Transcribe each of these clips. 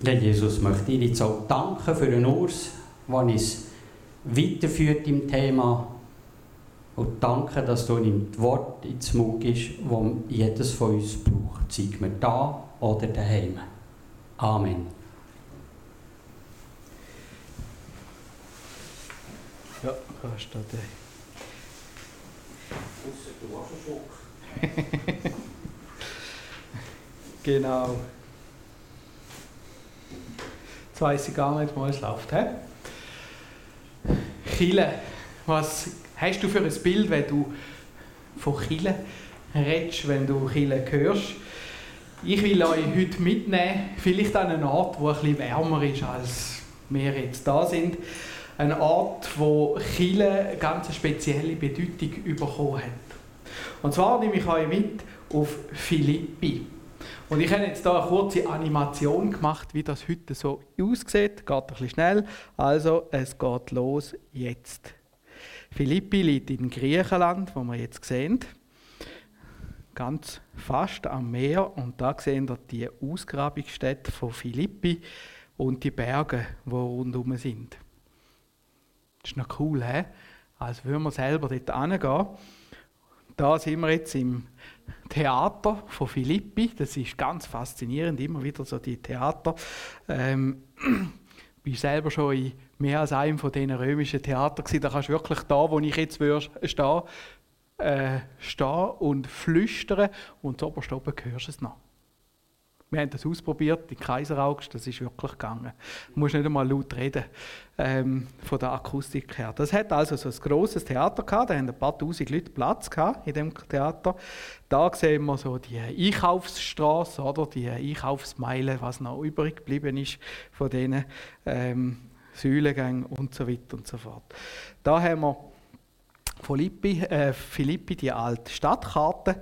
Ja, Jesus, möchte ich jetzt auch danken für den Urs, der uns weiterführt im Thema. Und danke, dass du ihm das Wort ins Mund ist, das jedes von uns braucht. Sei wir da oder daheim. Amen. Ja, kannst du da. genau. Jetzt weiss ich gar nicht, wo es läuft. He? Chile. Was hast du für ein Bild, wenn du von Chile redest, wenn du Chile hörst? Ich will euch heute mitnehmen, vielleicht an einen Ort, wo bisschen wärmer ist, als wir jetzt da sind. Ein Ort, wo Chile eine ganz spezielle Bedeutung bekommen hat. Und zwar nehme ich euch mit auf Philippi. Und ich habe jetzt hier eine kurze Animation gemacht, wie das heute so aussieht. Geht ein bisschen schnell. Also, es geht los jetzt. Philippi liegt in Griechenland, wo wir jetzt sehen. Ganz fast am Meer. Und da sehen wir die Ausgrabungsstätte von Philippi und die Berge, die rundherum sind. Das ist noch cool, he? als würden wir selber dort hingehen. Da sind wir jetzt im Theater von Philippi. Das ist ganz faszinierend, immer wieder so die Theater. Ähm, bin selber schon in mehr als einem von diesen römischen Theatern gewesen. Da kannst du wirklich da, wo ich jetzt stehe, äh, stehen und flüstern und oberst oben hörst du es noch. Wir haben das ausprobiert in Kaiseraugst, das ist wirklich gegangen. Du musst nicht einmal laut reden, ähm, von der Akustik her. Das hat also so ein grosses Theater gehabt, da haben ein paar tausend Leute Platz gehabt in dem Theater. Da sehen wir so die Einkaufsstraße, oder die Einkaufsmeile, was noch übrig geblieben ist von diesen ähm, Säulengängen und so weiter und so fort. Da haben wir Philippi, äh, Philippi die alte Stadtkarte.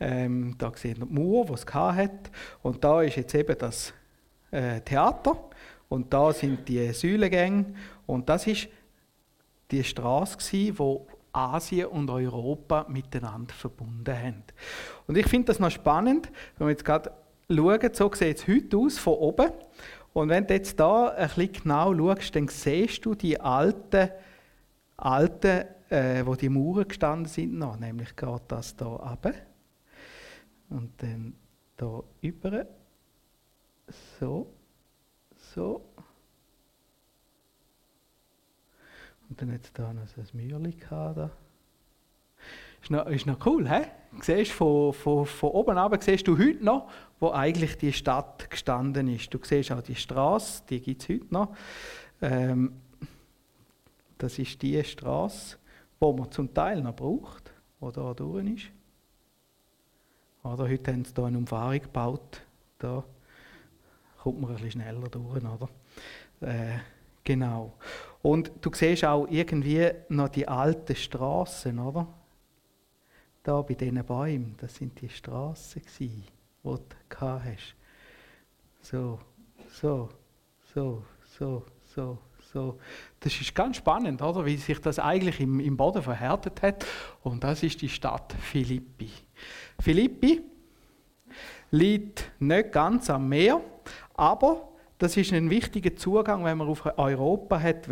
Ähm, da sehen wir die Mauer, die es hat. Und da ist jetzt eben das äh, Theater. Und da sind die Säulengänge. Und das ist die Straße, wo Asien und Europa miteinander verbunden haben. Und ich finde das noch spannend, wenn wir jetzt gerade schauen, so sieht es heute aus, von oben. Und wenn du jetzt da ein bisschen genau schaust, dann siehst du die alten, alten äh, wo die Mauern gestanden sind, noch, nämlich geht das hier runter. Und dann da über. So. So. Und dann jetzt da noch so ein Mäuerchen da. Ist noch, ist noch cool, hä? Siehst, von, von, von oben ab siehst du heute noch, wo eigentlich die Stadt gestanden ist. Du siehst auch die Straße, die gibt es heute noch. Ähm, das ist die Straße, die man zum Teil noch braucht, die da durch ist. Oder heute haben sie hier eine Umfahrung gebaut. Da kommt man ein bisschen schneller durch. Oder? Äh, genau. Und du siehst auch irgendwie noch die alten Straßen, oder? Da bei diesen Bäumen, das sind die Straßen, die du hast. So, so, so, so, so, so. Das ist ganz spannend, oder? wie sich das eigentlich im, im Boden verhärtet hat. Und das ist die Stadt Philippi. Philippi liegt nicht ganz am Meer, aber das ist ein wichtiger Zugang, wenn man auf Europa hat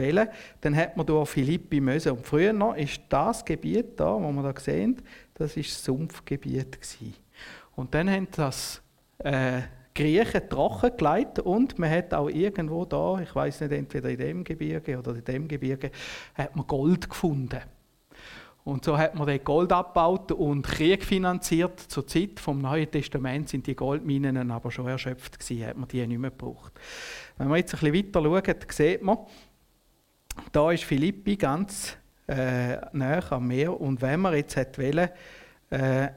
dann hat man durch Philippi müssen. Und früher noch ist das Gebiet da, wo man da sehen, das ist Sumpfgebiet gewesen. Und dann haben das äh, Griechen trocken gelegt und man hat auch irgendwo da, ich weiß nicht, entweder in dem Gebirge oder in dem Gebirge, hat man Gold gefunden. Und so hat man den Gold abgebaut und Krieg finanziert. Zur Zeit vom Neuen Testament sind die Goldminen aber schon erschöpft gewesen, hat man die nicht mehr gebraucht. Wenn wir jetzt ein bisschen weiter schauen, sieht man, da ist Philippi ganz äh, nah am Meer und wenn man jetzt hätte äh,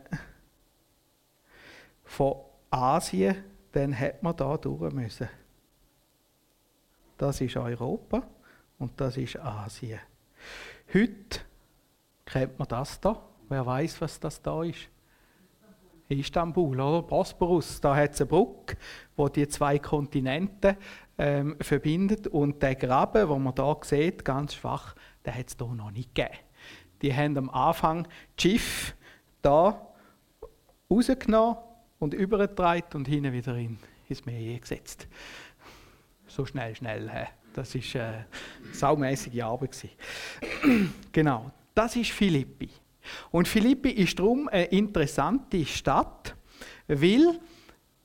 von Asien, dann hätte man da durch müssen. Das ist Europa und das ist Asien. Heute Kennt man das da? Wer weiß, was das da ist? Istanbul, oder? Bosporus, da hat es eine Brücke, wo die zwei Kontinente ähm, verbindet und der Graben, wo man da sieht, ganz schwach, den hat es hier noch nicht gegeben. Die haben am Anfang das Schiff da rausgenommen und übergetragen und hinten wieder in, ins Meer gesetzt. so schnell, schnell. He. Das war eine saumäßige Arbeit. genau, das ist Philippi. Und Philippi ist darum eine interessante Stadt, weil,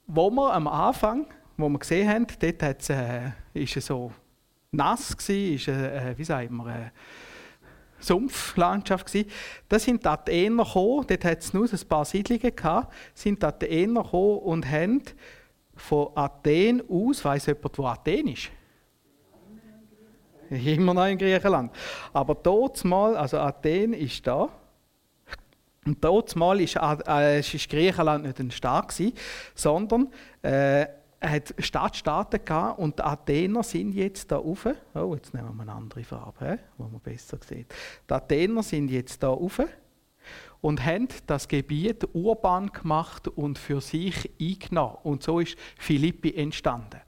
wo wir am Anfang, wo wir gesehen haben, dort hat's, äh, ist es so nass gewesen, ist, äh, wie sagen wir, äh, Sumpflandschaft gewesen. Da sind die Athener gekommen, dort hat es nur ein paar Siedlungen gehabt, sind die Athener gekommen und haben von Athen aus, weiss jemand, wo Athen ist? Immer noch in Griechenland. Aber dort mal, also Athen ist da. Und dort mal ist, äh, Griechenland nicht ein Staat sondern äh, hat Stadtstaaten gehabt und die Athener sind jetzt da rauf. Oh, jetzt nehmen wir eine andere Farbe, wo man besser sieht. Die Athener sind jetzt da rauf und haben das Gebiet urban gemacht und für sich eingenommen. Und so ist Philippi entstanden.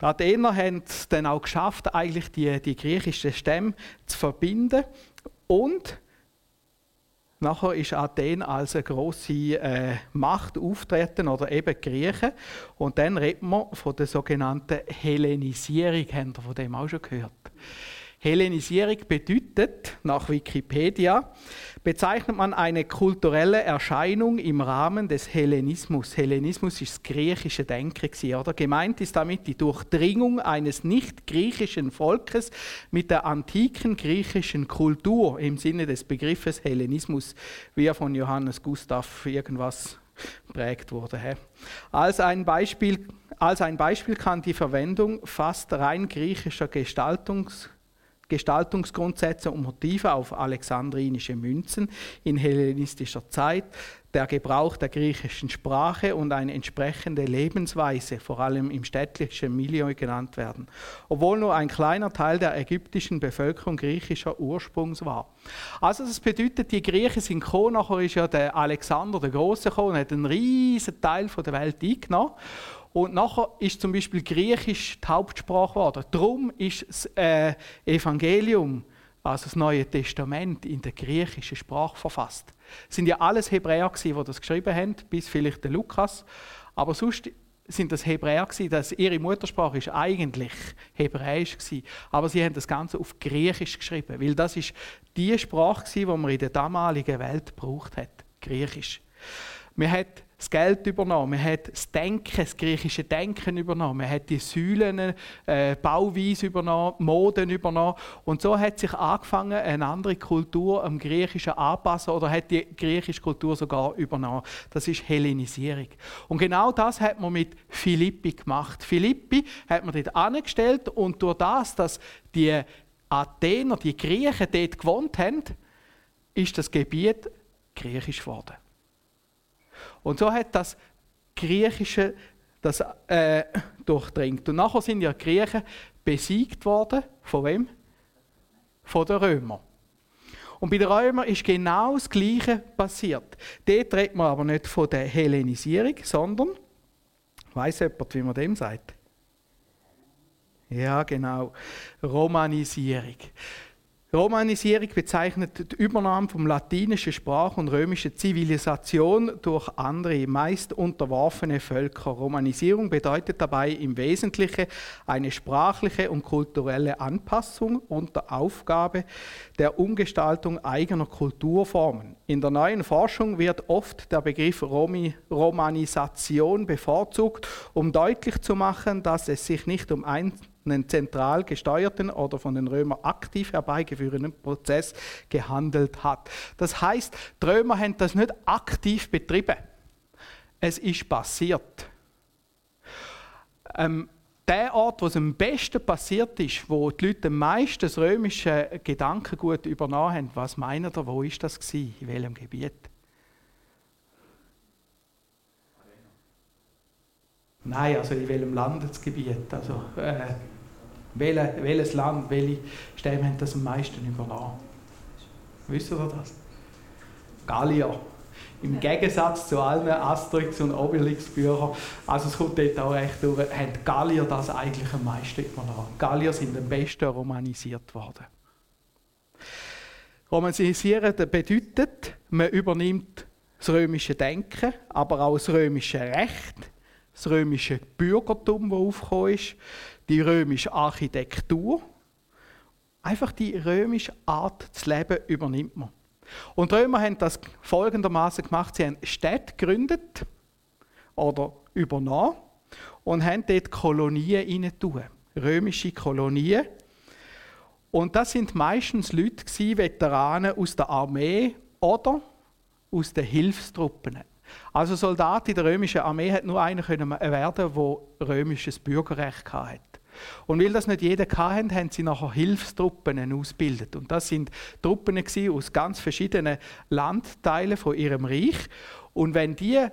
Die Athener haben es dann auch geschafft, eigentlich die, die griechischen Stämme zu verbinden und Nachher ist Athen als eine grosse äh, Macht auftreten oder eben die Griechen. Und dann redet man von der sogenannten Hellenisierung. Habt ihr von dem auch schon gehört? Hellenisierung bedeutet, nach Wikipedia, bezeichnet man eine kulturelle Erscheinung im Rahmen des Hellenismus. Hellenismus ist das griechische Denken, oder? Gemeint ist damit die Durchdringung eines nicht-griechischen Volkes mit der antiken griechischen Kultur im Sinne des Begriffes Hellenismus, wie er von Johannes Gustav irgendwas prägt wurde. Als ein, Beispiel, als ein Beispiel kann die Verwendung fast rein griechischer Gestaltungs Gestaltungsgrundsätze und Motive auf alexandrinische Münzen in hellenistischer Zeit, der Gebrauch der griechischen Sprache und eine entsprechende Lebensweise, vor allem im städtlichen Milieu genannt werden, obwohl nur ein kleiner Teil der ägyptischen Bevölkerung griechischer Ursprungs war. Also das bedeutet, die Griechen sind gekommen, nachher ist ja der Alexander der Große gekommen hat einen riesen Teil der Welt eingenommen und nachher ist zum Beispiel Griechisch die Hauptsprache geworden. Darum ist das äh, Evangelium, also das Neue Testament, in der griechischen Sprache verfasst. Es sind ja alles Hebräer die das geschrieben haben, bis vielleicht der Lukas. Aber sonst sind das Hebräer gewesen, dass ihre Muttersprache ist eigentlich Hebräisch gewesen. Aber sie haben das Ganze auf Griechisch geschrieben, weil das ist die Sprache gewesen, die man in der damaligen Welt gebraucht hat. Griechisch. Man hat das Geld übernommen, man hat das Denken, das griechische Denken übernommen, man hat die Säulen, äh, Bauweise übernommen, Moden übernommen und so hat sich angefangen, eine andere Kultur am Griechischen anpassen oder hat die griechische Kultur sogar übernommen. Das ist Hellenisierung. Und genau das hat man mit Philippi gemacht. Philippi hat man dort angestellt und durch das, dass die Athener, die Griechen dort gewohnt haben, ist das Gebiet griechisch geworden. Und so hat das Griechische das äh, durchdringt. Und nachher sind ja die Griechen besiegt worden. Von wem? Von den Römern. Und bei den Römern ist genau das Gleiche passiert. Dort redet man aber nicht von der Hellenisierung, sondern, weiß jemand, wie man dem sagt? Ja, genau, Romanisierung. Romanisierung bezeichnet die Übernahme vom latinischen Sprach und römische Zivilisation durch andere, meist unterworfene Völker. Romanisierung bedeutet dabei im Wesentlichen eine sprachliche und kulturelle Anpassung unter Aufgabe der Umgestaltung eigener Kulturformen. In der neuen Forschung wird oft der Begriff Romi Romanisation bevorzugt, um deutlich zu machen, dass es sich nicht um ein einen zentral gesteuerten oder von den Römern aktiv herbeigeführten Prozess gehandelt hat. Das heißt, die Römer haben das nicht aktiv betrieben. Es ist passiert. Ähm, der Ort, wo es am besten passiert ist, wo die Leute am meisten das römische Gedankengut übernommen haben, was meint ihr, wo ist das gewesen? In welchem Gebiet? Nein, also in welchem Landesgebiet? Also, äh, welches Land, welche Stämme haben das am meisten übernommen? Wisst ihr das? Gallier. Im Gegensatz zu allen Asterix- und Obelix-Büchern, also es kommt dort auch recht durch, haben Gallier das eigentlich am meisten übernommen. Gallier sind am besten romanisiert worden. Romanisieren bedeutet, man übernimmt das römische Denken, aber auch das römische Recht, das römische Bürgertum, das aufgekommen ist, die römische Architektur. Einfach die römische Art zu leben übernimmt man. Und die Römer haben das folgendermaßen gemacht: Sie haben Städte gegründet oder übernommen und haben dort Kolonien hinein römische Kolonien. Und das sind meistens Leute, Veteranen aus der Armee oder aus den Hilfstruppen. Also Soldat in der römischen Armee hat nur einer können werden, der römisches Bürgerrecht hatte. Und weil das nicht jeder hatte, haben sie nachher Hilfstruppen ausgebildet. Und das sind Truppen aus ganz verschiedenen Landteilen von ihrem Reich. Und wenn die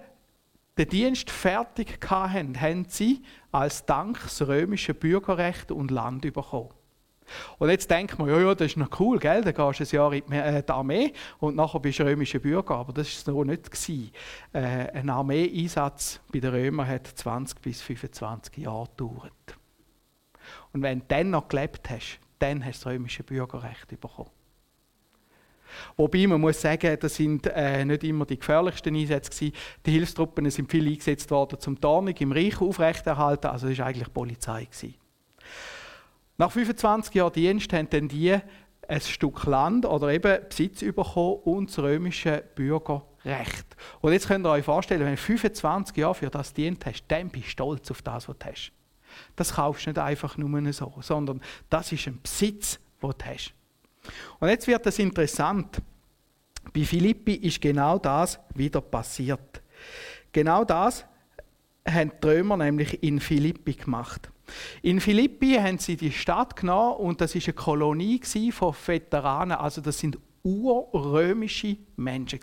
den Dienst fertig hatten, haben sie als Dank das römische Bürgerrecht und Land bekommen. Und jetzt denkt man, ja, ja, das ist noch cool, gell? dann gehst du ein Jahr in die Armee und nachher bist du römischer Bürger. Aber das war so nicht. Gewesen. Äh, ein Armeeeinsatz bei den Römern hat 20 bis 25 Jahre gedauert. Und wenn du dann noch gelebt hast, dann hast du das römische Bürgerrecht bekommen. Wobei man muss sagen, das sind äh, nicht immer die gefährlichsten Einsätze gewesen. Die Hilfstruppen sind viel eingesetzt worden zum Tarnung im Reich aufrechterhalten. Also das war eigentlich Polizei gewesen. Nach 25 Jahren Dienst haben dann die ein Stück Land oder eben Besitz bekommen und das römische Bürgerrecht. Und jetzt könnt ihr euch vorstellen, wenn du 25 Jahre für das dient hast, dann bist du stolz auf das, was du hast. Das kaufst du nicht einfach nur so, sondern das ist ein Besitz, den du hast. Und jetzt wird es interessant. Bei Philippi ist genau das wieder passiert. Genau das haben die Römer nämlich in Philippi gemacht. In Philippi haben sie die Stadt genommen und das ist eine Kolonie von Veteranen, also das sind urrömische Menschen.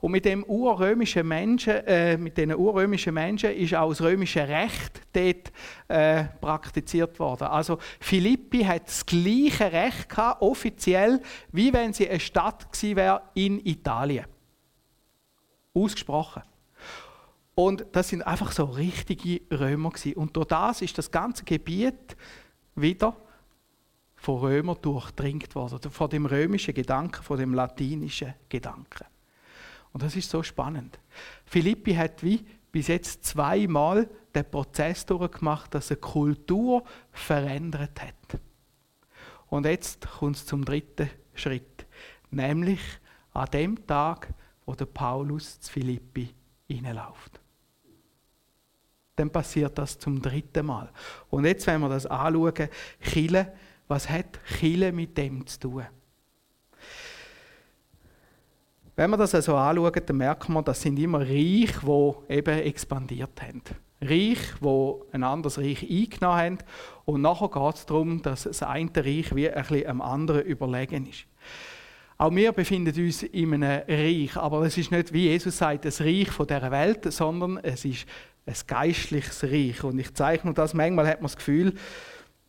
Und mit dem urrömischen Menschen, äh, mit diesen urrömischen Menschen ist auch das römische Recht dort äh, praktiziert worden. Also Philippi hat das gleiche Recht gehabt, offiziell, wie wenn sie eine Stadt gewesen wäre in Italien. Ausgesprochen. Und das sind einfach so richtige Römer gewesen. Und durch das ist das ganze Gebiet wieder von Römern durchdringt worden, von dem römischen Gedanken, von dem latinischen Gedanken. Und das ist so spannend. Philippi hat wie bis jetzt zweimal den Prozess durchgemacht, dass eine Kultur verändert hat. Und jetzt kommt es zum dritten Schritt, nämlich an dem Tag, wo der Paulus zu Philippi hineinläuft. Dann passiert das zum dritten Mal. Und jetzt, wenn wir das anschauen, Chile, was hat Chile mit dem zu tun? Wenn wir das also anschauen, dann merken wir, das sind immer Reiche, die eben expandiert haben. Reich, wo ein anderes Reich eingenommen haben. Und nachher geht es darum, dass das eine Reich wie ein bisschen am anderen überlegen ist. Auch wir befinden uns in einem Reich, aber es ist nicht, wie Jesus sagt, das Reich von dieser Welt, sondern es ist ein geistliches Reich. Und ich zeichne das, manchmal hat man das Gefühl,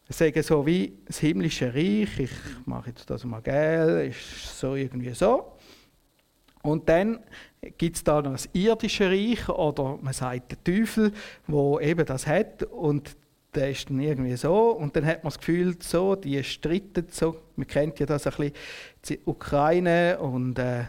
es sei so wie das himmlische Reich, ich mache jetzt das mal gell, ist so irgendwie so. Und dann gibt es da noch das irdische Reich oder man sagt der Teufel, wo eben das hat und der ist dann irgendwie so und dann hat man das Gefühl, so, die streiten so. Man kennt ja das ein bisschen, die Ukraine und, äh,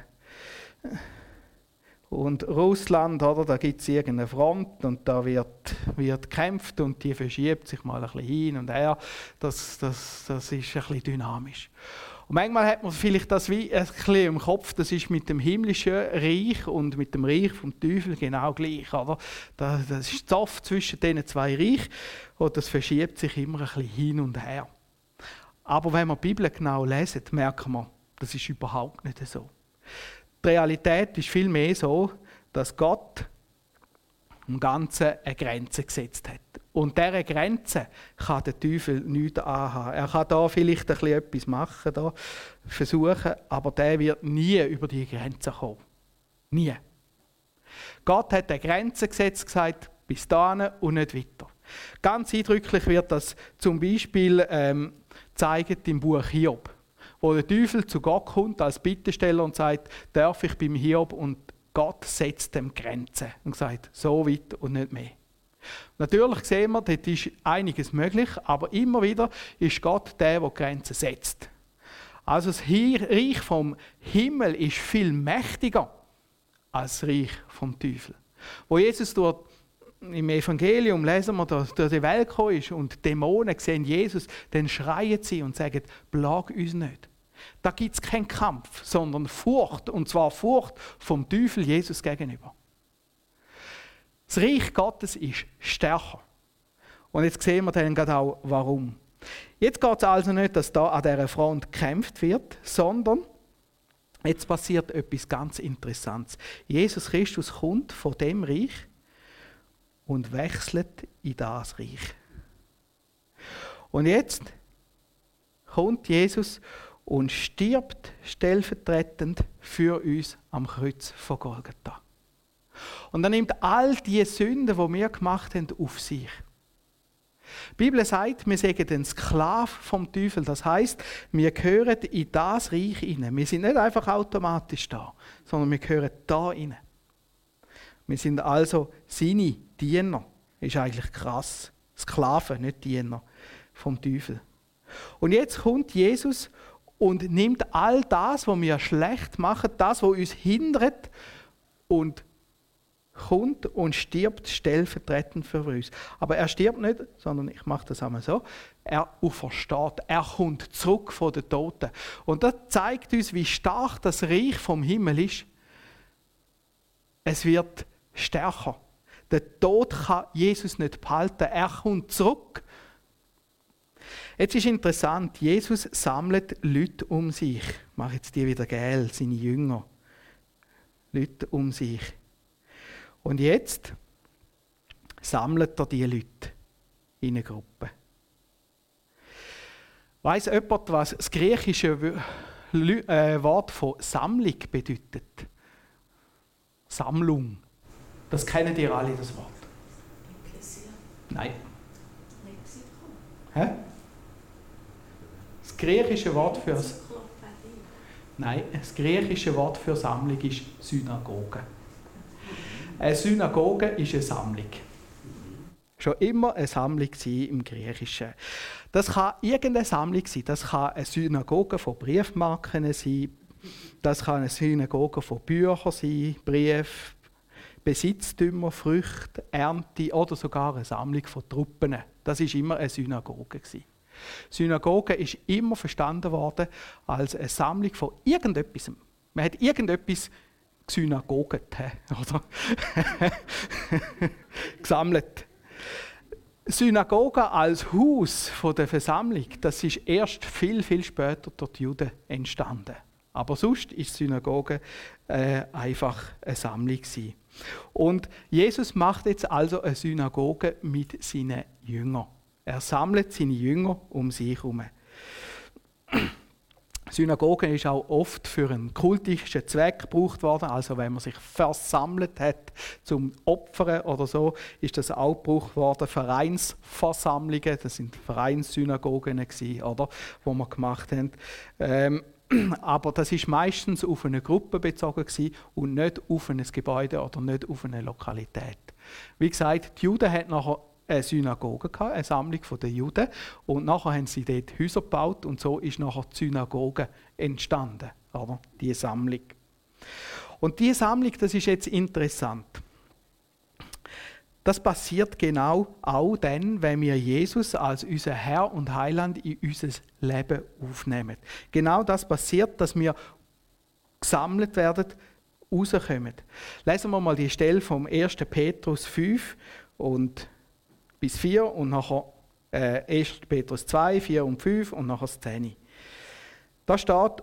und Russland, oder? da gibt es irgendeine Front und da wird, wird gekämpft und die verschiebt sich mal ein bisschen hin und her. Das, das, das ist ein bisschen dynamisch. Und manchmal hat man vielleicht das wie ein bisschen im Kopf, das ist mit dem himmlischen Reich und mit dem Reich vom Teufel genau gleich. Oder? Das ist Zoff zwischen diesen zwei Reichen und das verschiebt sich immer ein bisschen hin und her. Aber wenn wir die Bibel genau lesen, merken wir, das ist überhaupt nicht so. Die Realität ist vielmehr so, dass Gott im Ganzen eine Grenze gesetzt hat. Und dieser Grenze kann der Teufel nichts anhaben. Er kann da vielleicht ein bisschen etwas machen, da versuchen, aber der wird nie über die Grenze kommen. Nie. Gott hat eine Grenze gesetzt, gesagt, bis dahin und nicht weiter. Ganz eindrücklich wird das zum Beispiel ähm, gezeigt im Buch Hiob, wo der Teufel zu Gott kommt als Bittesteller und sagt, darf ich beim Hiob und Gott setzt dem Grenzen und sagt, so weit und nicht mehr. Natürlich sehen wir, dort ist einiges möglich, aber immer wieder ist Gott der, der Grenzen setzt. Also das Reich vom Himmel ist viel mächtiger als das Reich vom Teufel. Wo Jesus durch im Evangelium lesen wir, dass durch die Welt gekommen ist und Dämonen sehen Jesus, dann schreien sie und sagen, plag uns nicht. Da gibt es keinen Kampf, sondern Furcht, und zwar Furcht vom Teufel Jesus gegenüber. Das Reich Gottes ist stärker. Und jetzt sehen wir dann gerade auch, warum. Jetzt geht es also nicht, dass da an dieser Front gekämpft wird, sondern jetzt passiert etwas ganz Interessantes. Jesus Christus kommt von dem Reich und wechselt in das Reich. Und jetzt kommt Jesus und stirbt stellvertretend für uns am Kreuz von Golgatha. Und er nimmt all die Sünden, die wir gemacht haben, auf sich. Die Bibel sagt, wir sind ein Sklave vom Teufel. Das heißt, wir gehören in das Reich hinein. Wir sind nicht einfach automatisch da, sondern wir gehören da hinein. Wir sind also seine Diener. Ist eigentlich krass. Sklaven, nicht Diener vom Teufel. Und jetzt kommt Jesus und nimmt all das, was wir schlecht machen, das, was uns hindert, und kommt und stirbt stellvertretend für uns. Aber er stirbt nicht, sondern ich mache das einmal so. Er aufersteht. Er kommt zurück von den Toten. Und das zeigt uns, wie stark das Reich vom Himmel ist. Es wird stärker. Der Tod kann Jesus nicht behalten. Er kommt zurück. Jetzt ist interessant, Jesus sammelt Leute um sich. Ich mache jetzt die wieder gel, seine Jünger. Leute um sich. Und jetzt sammelt er diese Leute in eine Gruppe. Weiß jemand, was das griechische äh, Wort von Sammlung bedeutet? Sammlung. Das kennen ihr alle, das Wort. Nein. Hä? Griechische Wort für Nein, das griechische Wort für Sammlung ist Synagoge. Eine Synagoge ist eine Sammlung. Schon immer eine Sammlung im Griechischen. Das kann irgendeine Sammlung sein. Das kann eine Synagoge von Briefmarken sein. Das kann eine Synagoge von Büchern sein, Brief, Besitztümer, Früchte, Ernte oder sogar eine Sammlung von Truppen. Das ist immer eine Synagoge. Synagoge ist immer verstanden worden als eine Sammlung von irgendetwas. Man hat irgendetwas gesynagoget, oder? gesammelt. Synagoge als Haus der Versammlung, das ist erst viel, viel später durch die Juden entstanden. Aber sonst ist Synagoge äh, einfach eine Sammlung gewesen. Und Jesus macht jetzt also eine Synagoge mit seinen Jüngern. Er sammelt seine Jünger um sich herum. Synagoge ist auch oft für einen kultischen Zweck gebraucht worden. Also wenn man sich versammelt hat zum Opfern oder so, ist das auch gebraucht worden. Vereinsversammlungen, das sind Vereinssynagogen gewesen, oder, wo man gemacht haben. Ähm, aber das ist meistens auf eine Gruppe bezogen gewesen und nicht auf ein Gebäude oder nicht auf eine Lokalität. Wie gesagt, die Juden hatten nachher eine Synagoge, eine Sammlung der Juden. Und nachher haben sie dort Häuser gebaut und so ist nachher die Synagoge entstanden, oder? die Sammlung. Und diese Sammlung, das ist jetzt interessant. Das passiert genau auch dann, wenn wir Jesus als unser Herr und Heiland in unser Leben aufnehmen. Genau das passiert, dass wir gesammelt werden, rauskommen. Lesen wir mal die Stelle vom 1. Petrus 5 und bis 4 und nachher äh, 1. Petrus 2, 4 und 5 und nachher 10. Da steht,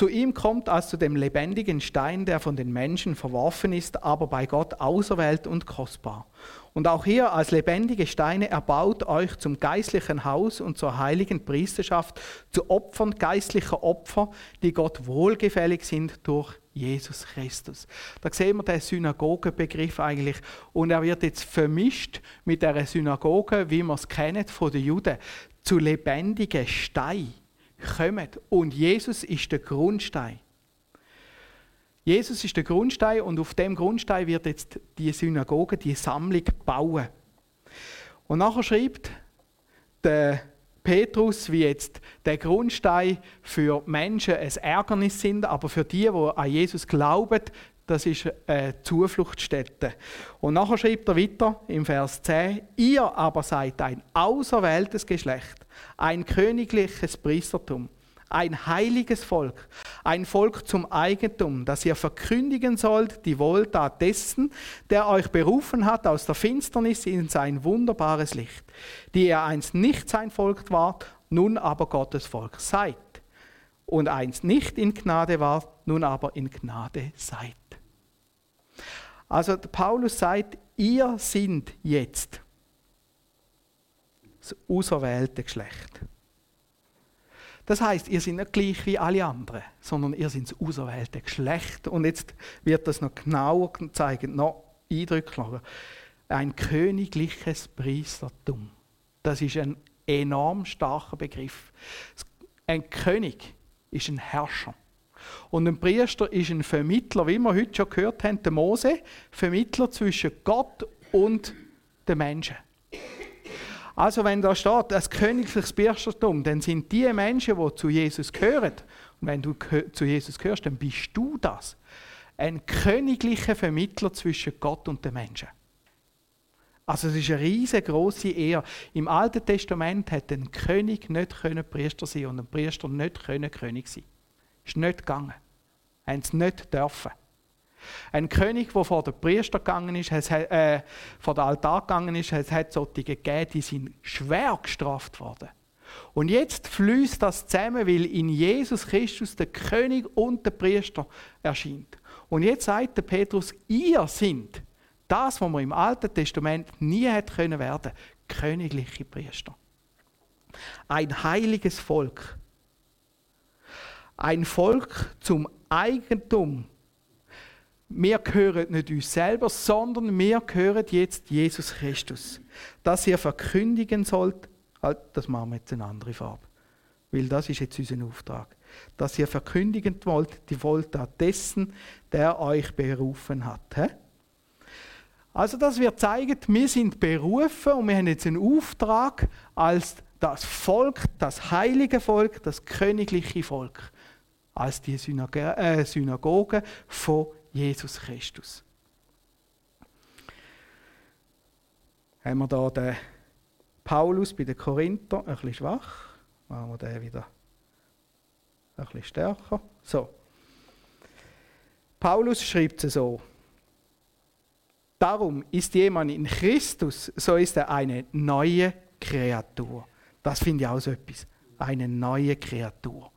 zu ihm kommt als zu dem lebendigen Stein, der von den Menschen verworfen ist, aber bei Gott auserwählt und kostbar. Und auch hier als lebendige Steine erbaut euch zum geistlichen Haus und zur heiligen Priesterschaft, zu Opfern geistlicher Opfer, die Gott wohlgefällig sind durch Jesus Christus. Da sehen wir den Synagogenbegriff eigentlich und er wird jetzt vermischt mit der Synagoge, wie wir es kennen von den Juden, zu lebendigen Steinen kommen. Und Jesus ist der Grundstein. Jesus ist der Grundstein und auf dem Grundstein wird jetzt die Synagoge, die Sammlung bauen. Und nachher schreibt der Petrus, wie jetzt der Grundstein für Menschen ein Ärgernis sind, aber für die, die an Jesus glauben, das ist eine Zufluchtsstätte. Und nachher schreibt er weiter im Vers 10, ihr aber seid ein auserwähltes Geschlecht, ein königliches Priestertum, ein heiliges Volk, ein Volk zum Eigentum, das ihr verkündigen sollt, die Wohltat dessen, der euch berufen hat aus der Finsternis in sein wunderbares Licht, die ihr einst nicht sein Volk wart, nun aber Gottes Volk seid. Und einst nicht in Gnade wart, nun aber in Gnade seid. Also Paulus sagt, ihr sind jetzt das auserwählte Geschlecht. Das heißt, ihr seid nicht gleich wie alle anderen, sondern ihr seid das auserwählte Geschlecht. Und jetzt wird das noch genauer zeigen, noch eindrücklicher. Ein königliches Priestertum. Das ist ein enorm starker Begriff. Ein König ist ein Herrscher. Und ein Priester ist ein Vermittler, wie wir heute schon gehört haben, der Mose, Vermittler zwischen Gott und den Menschen. Also wenn da steht, das königliches Priestertum, dann sind die Menschen, die zu Jesus gehören, und wenn du zu Jesus gehörst, dann bist du das. Ein königlicher Vermittler zwischen Gott und den Menschen. Also es ist eine riesengroße Ehre. Im Alten Testament hat ein König nicht können Priester sein und ein Priester nicht können König sein. Ist nicht gegangen. Haben es nicht dürfen. Ein König, der vor den Priester gegangen ist, es, äh, vor den Altar gegangen ist, es hat solche gegeben, die sind schwer gestraft worden. Und jetzt fließt das zusammen, weil in Jesus Christus der König und der Priester erscheint. Und jetzt sagt der Petrus, ihr sind das, was man im Alten Testament nie hätte können werden, königliche Priester. Ein heiliges Volk. Ein Volk zum Eigentum wir gehören nicht uns selber, sondern wir gehören jetzt Jesus Christus. Dass ihr verkündigen sollt, halt, das machen wir jetzt eine andere Farbe, weil das ist jetzt unser Auftrag. Dass ihr verkündigen wollt, die Wohltat dessen, der euch berufen hat. He? Also das wird zeigen, wir sind berufen und wir haben jetzt einen Auftrag als das Volk, das heilige Volk, das königliche Volk, als die Synagoge, äh, Synagoge von Jesus Christus. Haben wir da den Paulus bei den Korinther ein bisschen schwach. Machen wir den wieder ein bisschen stärker. So. Paulus schreibt es so. Darum ist jemand in Christus, so ist er eine neue Kreatur. Das finde ich auch so etwas. Eine neue Kreatur.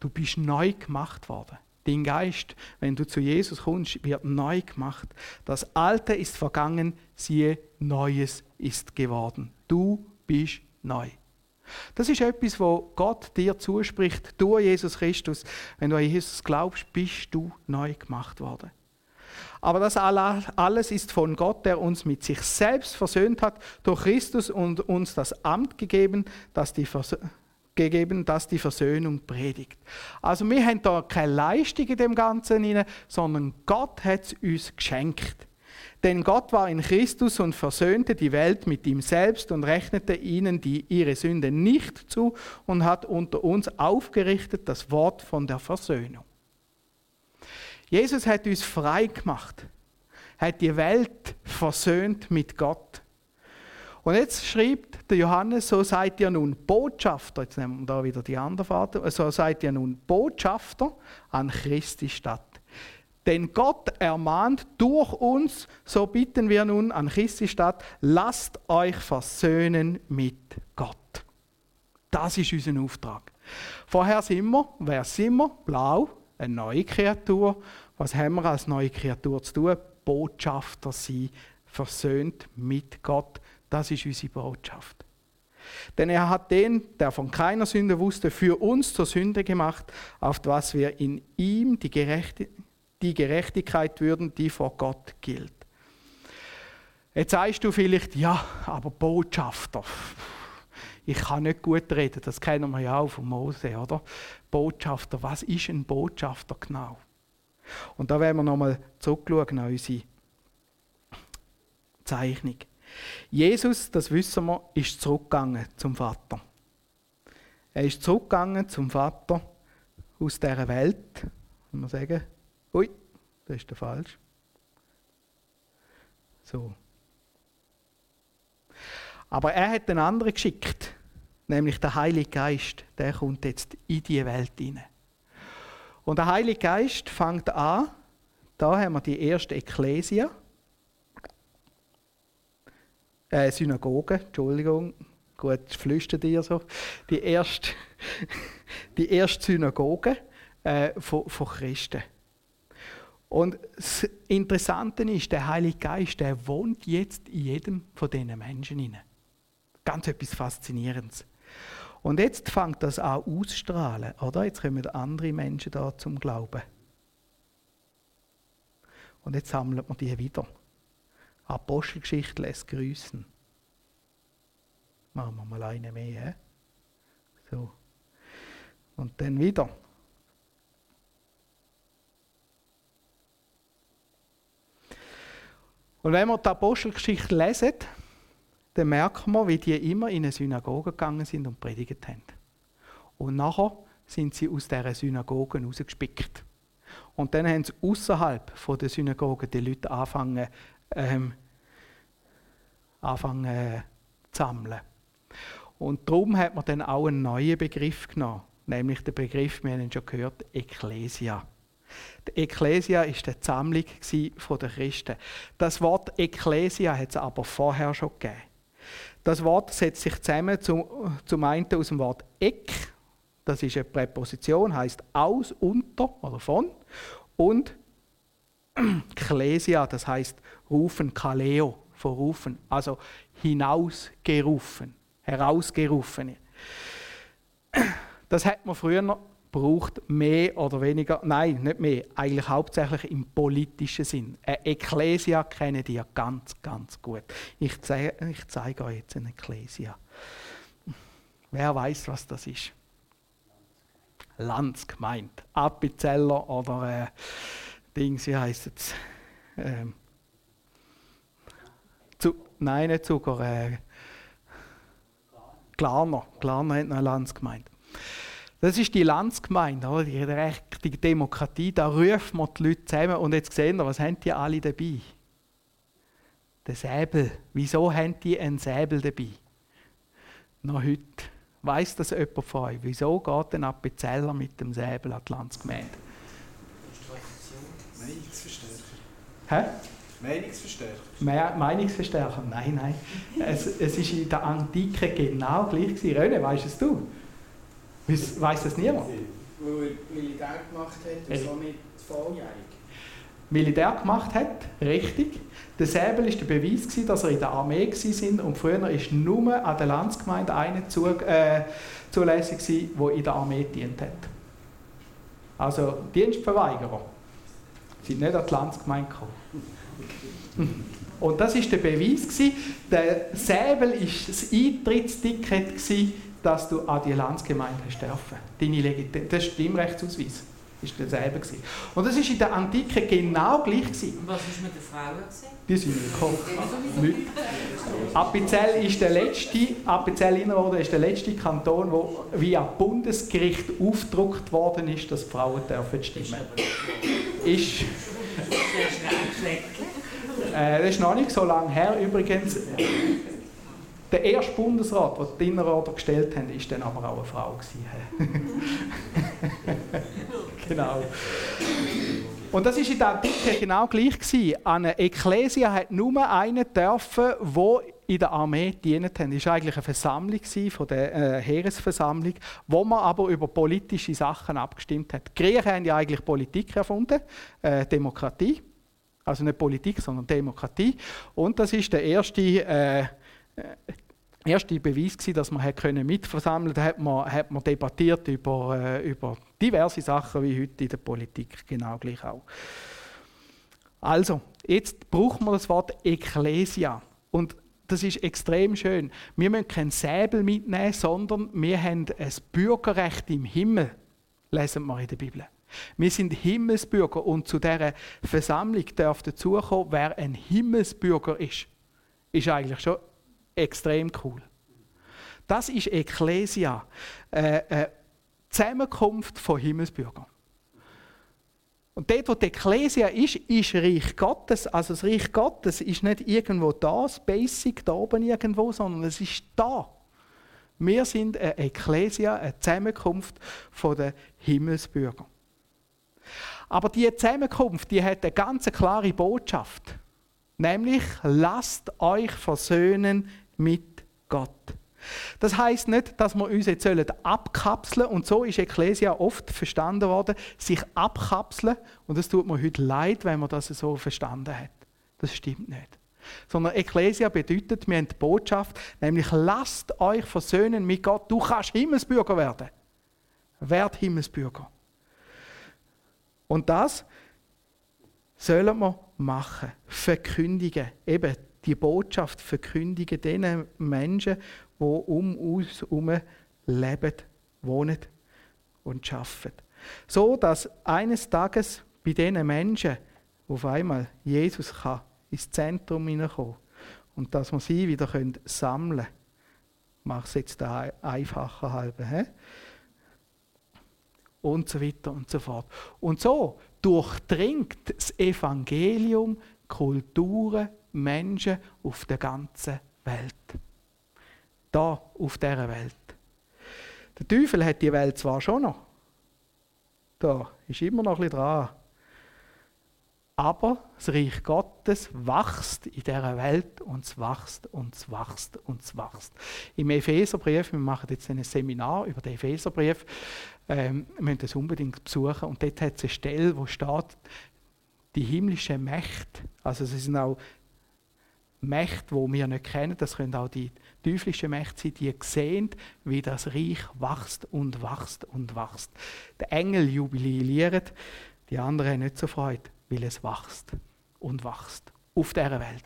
Du bist neu gemacht worden. Dein Geist, wenn du zu Jesus kommst, wird neu gemacht. Das Alte ist vergangen, siehe, Neues ist geworden. Du bist neu. Das ist etwas, wo Gott dir zuspricht, du Jesus Christus. Wenn du an Jesus glaubst, bist du neu gemacht worden. Aber das alles ist von Gott, der uns mit sich selbst versöhnt hat, durch Christus und uns das Amt gegeben, das die Versöhnung gegeben, das die Versöhnung predigt. Also wir haben da keine Leistung in dem Ganzen, sondern Gott hat es uns geschenkt. Denn Gott war in Christus und versöhnte die Welt mit ihm selbst und rechnete ihnen die, ihre Sünde nicht zu und hat unter uns aufgerichtet das Wort von der Versöhnung. Jesus hat uns frei gemacht, hat die Welt versöhnt mit Gott. Und jetzt schreibt der Johannes, so seid ihr nun Botschafter, jetzt nehmen wir da wieder die andere Vater, so seid ihr nun Botschafter an Christi Stadt. Denn Gott ermahnt durch uns, so bitten wir nun an Christi Stadt, lasst euch versöhnen mit Gott. Das ist unser Auftrag. Vorher sind wir, wer sind wir? Blau, eine neue Kreatur. Was haben wir als neue Kreatur zu tun? Botschafter sein, versöhnt mit Gott das ist unsere Botschaft. Denn er hat den, der von keiner Sünde wusste, für uns zur Sünde gemacht, auf was wir in ihm die, Gerecht die Gerechtigkeit würden, die vor Gott gilt. Jetzt sagst du vielleicht, ja, aber Botschafter. Ich kann nicht gut reden, das kennen wir ja auch von Mose, oder? Botschafter, was ist ein Botschafter genau? Und da werden wir nochmal zurückschauen an unsere Zeichnung. Jesus, das wissen wir, ist zurückgegangen zum Vater. Er ist zurückgegangen zum Vater aus dieser Welt. Kann man sagen, ui, Das ist der falsch. So. Aber er hat einen anderen geschickt, nämlich der Heilige Geist. Der kommt jetzt in die Welt hinein. Und der Heilige Geist fängt an, da haben wir die erste Ekklesia, äh, Synagoge, Entschuldigung, gut, flüstert ihr so, die erste, die erste Synagoge äh, von, von Christen. Und das Interessante ist, der Heilige Geist, der wohnt jetzt in jedem von diesen Menschen inne. Ganz etwas Faszinierendes. Und jetzt fängt das an auszustrahlen, oder? Jetzt kommen andere Menschen da zum Glauben. Und jetzt sammelt man die wieder. Apostelgeschichte lässt grüßen. Machen wir mal eine mehr. He? So. Und dann wieder. Und wenn wir die Apostelgeschichte lesen, dann merken wir, wie die immer in eine Synagoge gegangen sind und predigt haben. Und nachher sind sie aus dieser Synagoge rausgespickt. Und dann haben sie außerhalb der Synagoge die Leute anfangen, ähm, anfangen äh, zu sammeln. Und darum hat man dann auch einen neuen Begriff genommen, nämlich den Begriff, wir haben ihn schon gehört, Ecclesia. Die Ecclesia ist die Sammlung der Christen. Das Wort Ecclesia hat es aber vorher schon gegeben. Das Wort setzt sich zusammen zum, zum einen aus dem Wort Ek, das ist eine Präposition, heißt aus, unter oder von, und Ecclesia, das heißt rufen, Kaleo, verrufen, also hinausgerufen, herausgerufen. Das hat man früher noch braucht mehr oder weniger, nein, nicht mehr, eigentlich hauptsächlich im politischen Sinn. Eine Ekklesia kennen die ja ganz, ganz gut. Ich zeige, ich zeige euch jetzt eine Ekklesia. Wer weiß, was das ist? Landsgemeinde. Appenzeller oder äh, Dings, wie heisst es? Ähm, zu, nein, nicht sogar. Äh, Glarner. Glarner hat noch eine Landsgemeinde. Das ist die Landsgemeinde, oder? die richtige Demokratie. Da rufen wir die Leute zusammen. Und jetzt sehen wir, was haben die alle dabei? Der Säbel. Wieso haben die einen Säbel dabei? Noch heute. Weiss das jemand von euch? Wieso geht ein Appenzeller mit dem Säbel an die Landsgemeinde? Meinungsverstärker. Hä? Meinungsverstärker. Meinungsverstärker? Nein, nein. es, es ist in der Antike genau gleich gewesen. René, weißt es du? Weiß das niemand? Weil er Militär gemacht hat und somit volljährig. Militär gemacht hat, richtig. Der Säbel war der Beweis, gewesen, dass er in der Armee war und früher war nur an der Landsgemeinde einer zu, äh, zulässig, der in der Armee dient hat. Also Dienstverweigerer sind nicht an die Landsgemeinde gekommen. Und das war der Beweis. Gewesen. Der Säbel war das Eintrittsticket dass du an die Landsgemeinde hast dürfen. Deine Legitimität, das Stimmrechtsausweis ist derselbe gewesen. Und das war in der Antike genau gleich gewesen. Und was ist mit den Frauen gewesen? Die sind gekommen. Appenzell ist der letzte, Appenzell Innerrhoden ist der letzte Kanton, wo via Bundesgericht aufgedruckt worden ist, dass Frauen dürfen stimmen. Ist, äh, das ist noch nicht so lange her übrigens. Der erste Bundesrat, den die Innerrhoder gestellt haben, war dann aber auch eine Frau. genau. Und das war in der Antike genau gleich. Gewesen. Eine Ekklesia hat nur einen dürfen, der in der Armee dienen hat. Das war eigentlich eine Versammlung von der äh, Heeresversammlung, wo man aber über politische Sachen abgestimmt hat. Die Griechen haben ja eigentlich Politik erfunden, äh, Demokratie. Also nicht Politik, sondern Demokratie. Und das ist der erste äh, erste Beweis gewesen, dass man können mitversammeln konnte. Da hat man, hat debattiert über, äh, über diverse Sachen, wie heute in der Politik genau gleich auch. Also, jetzt braucht man das Wort Ecclesia. Und das ist extrem schön. Wir müssen keinen Säbel mitnehmen, sondern wir haben ein Bürgerrecht im Himmel, lesen wir in der Bibel. Wir sind Himmelsbürger und zu dieser Versammlung darf dazukommen, wer ein Himmelsbürger ist. Ist eigentlich schon extrem cool. Das ist Ecclesia, äh, äh, Zusammenkunft von Himmelsbürgern. Und dort, wo die Ekklesia ist, ist Reich Gottes. Also das Reich Gottes ist nicht irgendwo da, das Basic da oben irgendwo, sondern es ist da. Wir sind eine Ekklesia, eine Zusammenkunft der Himmelsbürger. Aber diese Zusammenkunft, die hat eine ganz klare Botschaft. Nämlich, lasst euch versöhnen mit Gott. Das heißt nicht, dass wir uns jetzt abkapseln und so ist Ekklesia oft verstanden worden, sich abkapseln und es tut mir heute leid, wenn man das so verstanden hat. Das stimmt nicht. Sondern Ekklesia bedeutet, wir haben die Botschaft, nämlich lasst euch versöhnen mit Gott. Du kannst Himmelsbürger werden. Werd Himmelsbürger. Und das sollen wir machen, verkündigen. Eben die Botschaft verkündigen den Menschen, die um uns herum leben, wohnen und arbeiten. So, dass eines Tages bei diesen Menschen auf einmal Jesus kann ins Zentrum hineinkommen und dass wir sie wieder sammeln können. Ich mache es jetzt einfacher halber. He? Und so weiter und so fort. Und so durchdringt das Evangelium Kulturen, Menschen auf der ganzen Welt. Da auf dieser Welt. Der Teufel hat die Welt zwar schon noch. Da ist immer noch ein bisschen dran. Aber das Reich Gottes wächst in dieser Welt und es wächst und es wächst und es wächst. Im Epheserbrief, wir machen jetzt ein Seminar über den Epheserbrief, ähm, wir müssen das unbedingt besuchen und dort hat es eine Stelle, wo steht, die himmlische Mächte, also es sind auch Mächte, die wir nicht kennen, das können auch die teuflischen Mächte sein, die sehen, wie das Reich wächst und wächst und wächst. Der Engel jubiliert, die anderen haben nicht so Freude, weil es wächst und wächst auf dieser Welt.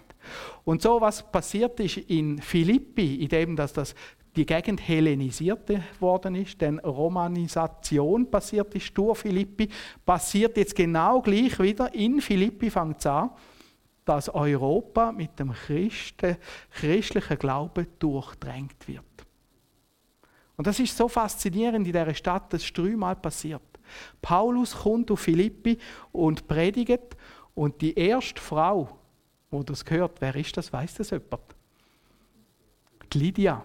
Und so was passiert ist in Philippi, in dem, dass das die Gegend hellenisiert worden ist, denn Romanisation passiert ist durch Philippi, passiert jetzt genau gleich wieder. In Philippi fängt es an, dass Europa mit dem Christen, christlichen Glauben durchdrängt wird. Und das ist so faszinierend in dieser Stadt, das ist dreimal passiert. Paulus kommt auf Philippi und predigt und die erste Frau, wo das gehört, wer ist das? Weiß das jemand? Die Lydia.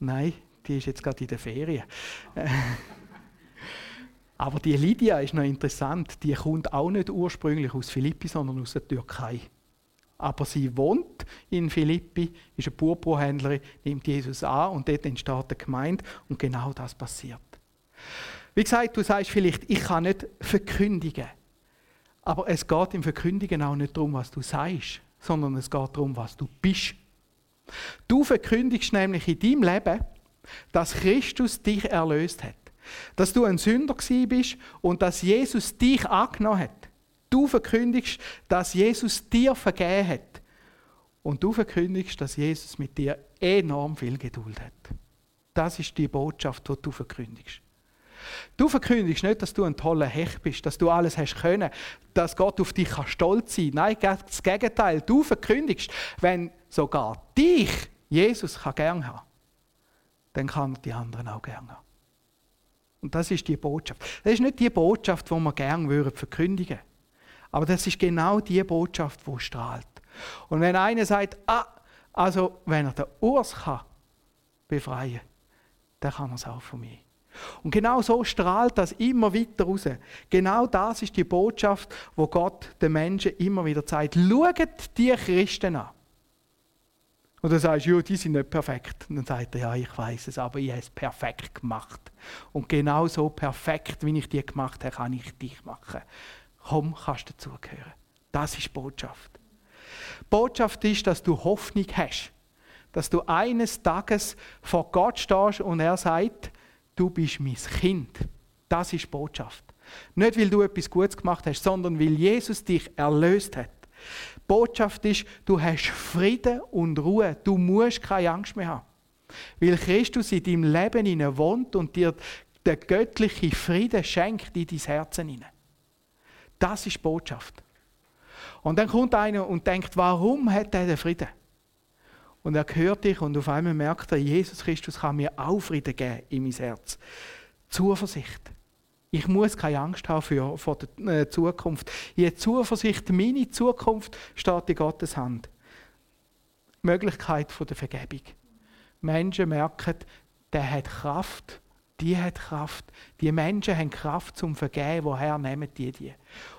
Nein, die ist jetzt gerade in der Ferien. Aber die Lydia ist noch interessant. Die kommt auch nicht ursprünglich aus Philippi, sondern aus der Türkei. Aber sie wohnt in Philippi, ist eine Purpurhändlerin, nimmt Jesus an und dort entsteht eine Gemeinde und genau das passiert. Wie gesagt, du sagst vielleicht, ich kann nicht verkündigen. Aber es geht im Verkündigen auch nicht darum, was du sagst, sondern es geht darum, was du bist. Du verkündigst nämlich in deinem Leben, dass Christus dich erlöst hat. Dass du ein Sünder bist und dass Jesus dich angenommen hat. Du verkündigst, dass Jesus dir vergeben hat. Und du verkündigst, dass Jesus mit dir enorm viel Geduld hat. Das ist die Botschaft, die du verkündigst. Du verkündigst nicht, dass du ein toller Hecht bist, dass du alles hast können, dass Gott auf dich stolz sein kann. Nein, das Gegenteil. Du verkündigst, wenn sogar dich Jesus kann gern haben, dann kann er die anderen auch gern haben. Und das ist die Botschaft. Das ist nicht die Botschaft, die wir gern würden verkündigen. Aber das ist genau die Botschaft, die strahlt. Und wenn einer sagt, ah, also wenn er den Urs kann befreien, dann kann er es auch von mir. Und genau so strahlt das immer weiter raus. Genau das ist die Botschaft, wo Gott den Menschen immer wieder sagt. Schaut die Christen an. Und dann sagst du, ja, die sind nicht perfekt. Und dann sagt er, ja, ich weiß es, aber ich habe es perfekt gemacht. Und genau so perfekt, wie ich die gemacht habe, kann ich dich machen. Komm, kannst dazugehören. Das ist Botschaft. Botschaft ist, dass du Hoffnung hast. Dass du eines Tages vor Gott stehst und er sagt, du bist mein Kind. Das ist Botschaft. Nicht, weil du etwas Gutes gemacht hast, sondern weil Jesus dich erlöst hat. Botschaft ist, du hast Frieden und Ruhe. Du musst keine Angst mehr haben. Weil Christus in deinem Leben wohnt und dir den göttlichen Frieden schenkt in dein Herz hinein. Das ist Botschaft. Und dann kommt einer und denkt, warum hat er den Frieden? Und er hört dich und auf einmal merkt er, Jesus Christus kann mir auch Frieden geben in mein Herz. Zuversicht. Ich muss keine Angst haben für, vor der äh, Zukunft. Je Zuversicht, meine Zukunft steht in Gottes Hand. Möglichkeit der Vergebung. Menschen merken, der hat Kraft, die hat Kraft. Die Menschen haben Kraft zum Vergeben. Woher nehmen die die?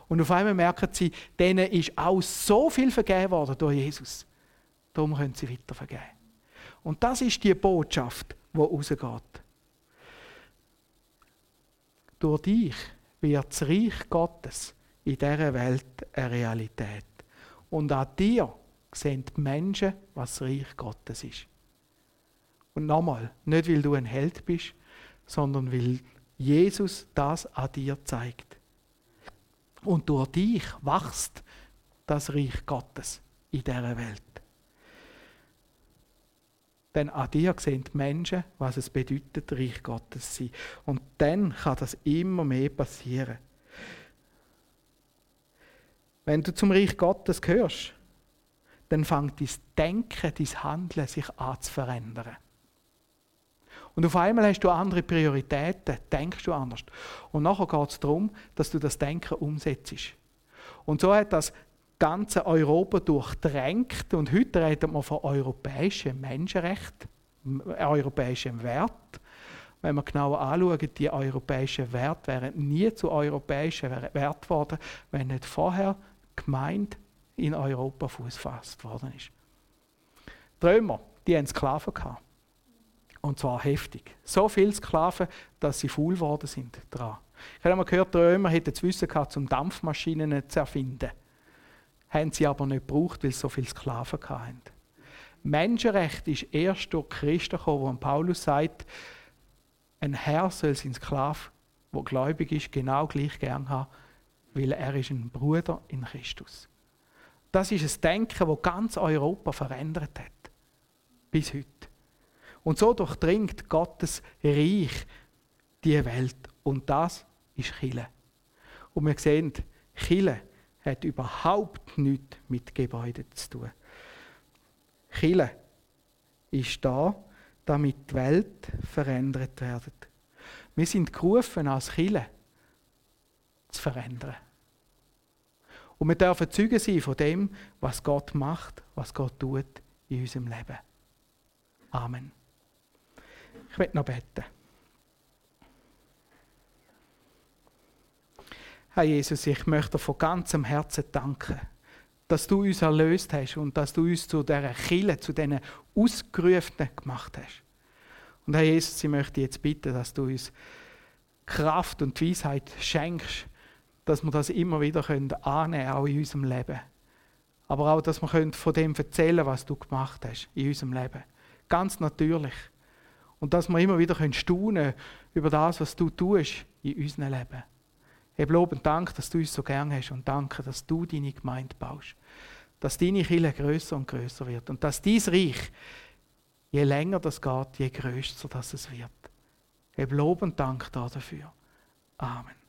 Und auf einmal merken sie, denen ist auch so viel vergeben worden durch Jesus. Darum können sie weiter vergeben. Und das ist die Botschaft, die rausgeht. Durch dich wird das Reich Gottes in dieser Welt eine Realität. Und an dir sehen die Menschen, was das Reich Gottes ist. Und nochmal, nicht weil du ein Held bist, sondern weil Jesus das an dir zeigt. Und durch dich wächst das Reich Gottes in dieser Welt. Denn an dir sehen die Menschen, was es bedeutet, Reich Gottes zu sein. Und dann kann das immer mehr passieren. Wenn du zum Reich Gottes gehörst, dann fängt dein Denken, dein Handeln sich an zu verändern. Und auf einmal hast du andere Prioritäten, denkst du anders. Und nachher geht es darum, dass du das Denken umsetzt. Und so hat das ganze Europa durchdrängt und heute reden wir von europäischem Menschenrecht, europäischem Wert. Wenn wir genau anschauen, die europäischen Werte wären nie zu europäischen Wert geworden, wenn nicht vorher gemeint in Europa Fuß gefasst worden ist. Die Römer, die hatten Sklaven gehabt. Und zwar heftig. So viele Sklaven, dass sie faul geworden sind dran. Ich habe mal gehört, die Römer hätten das Wissen gehabt, um Dampfmaschinen zu erfinden. Haben sie aber nicht gebraucht, weil sie so viele Sklaven hatten. Menschenrecht ist erst durch Christen gekommen, wo Paulus sagt, ein Herr soll seinen Sklaven, der gläubig ist, genau gleich gern haben, weil er ist ein Bruder in Christus. Das ist ein Denken, das ganz Europa verändert hat. Bis heute. Und so durchdringt Gottes Reich die Welt. Und das ist Chile. Und wir sehen, Chile hat überhaupt nichts mit Gebäuden zu tun. Chile ist da, damit die Welt verändert wird. Wir sind gerufen, als Chile zu verändern. Und wir dürfen Zeugen sein von dem, was Gott macht, was Gott tut in unserem Leben. Amen. Ich möchte noch beten. Herr Jesus, ich möchte von ganzem Herzen danken, dass du uns erlöst hast und dass du uns zu dieser Kille, zu diesen Ausgerufenen gemacht hast. Und Herr Jesus, ich möchte jetzt bitten, dass du uns Kraft und Weisheit schenkst, dass wir das immer wieder annehmen können, auch in unserem Leben. Aber auch, dass wir von dem erzählen können, was du gemacht hast in unserem Leben. Ganz natürlich. Und dass wir immer wieder staunen können über das, was du tust in unserem Leben. Ich lobe und Dank, dass du uns so gern hast und danke, dass du deine Gemeinde baust. Dass deine Kirche größer und größer wird und dass dies Reich, je länger das geht, je größer das es wird. Ich lobe und Dank dafür. Amen.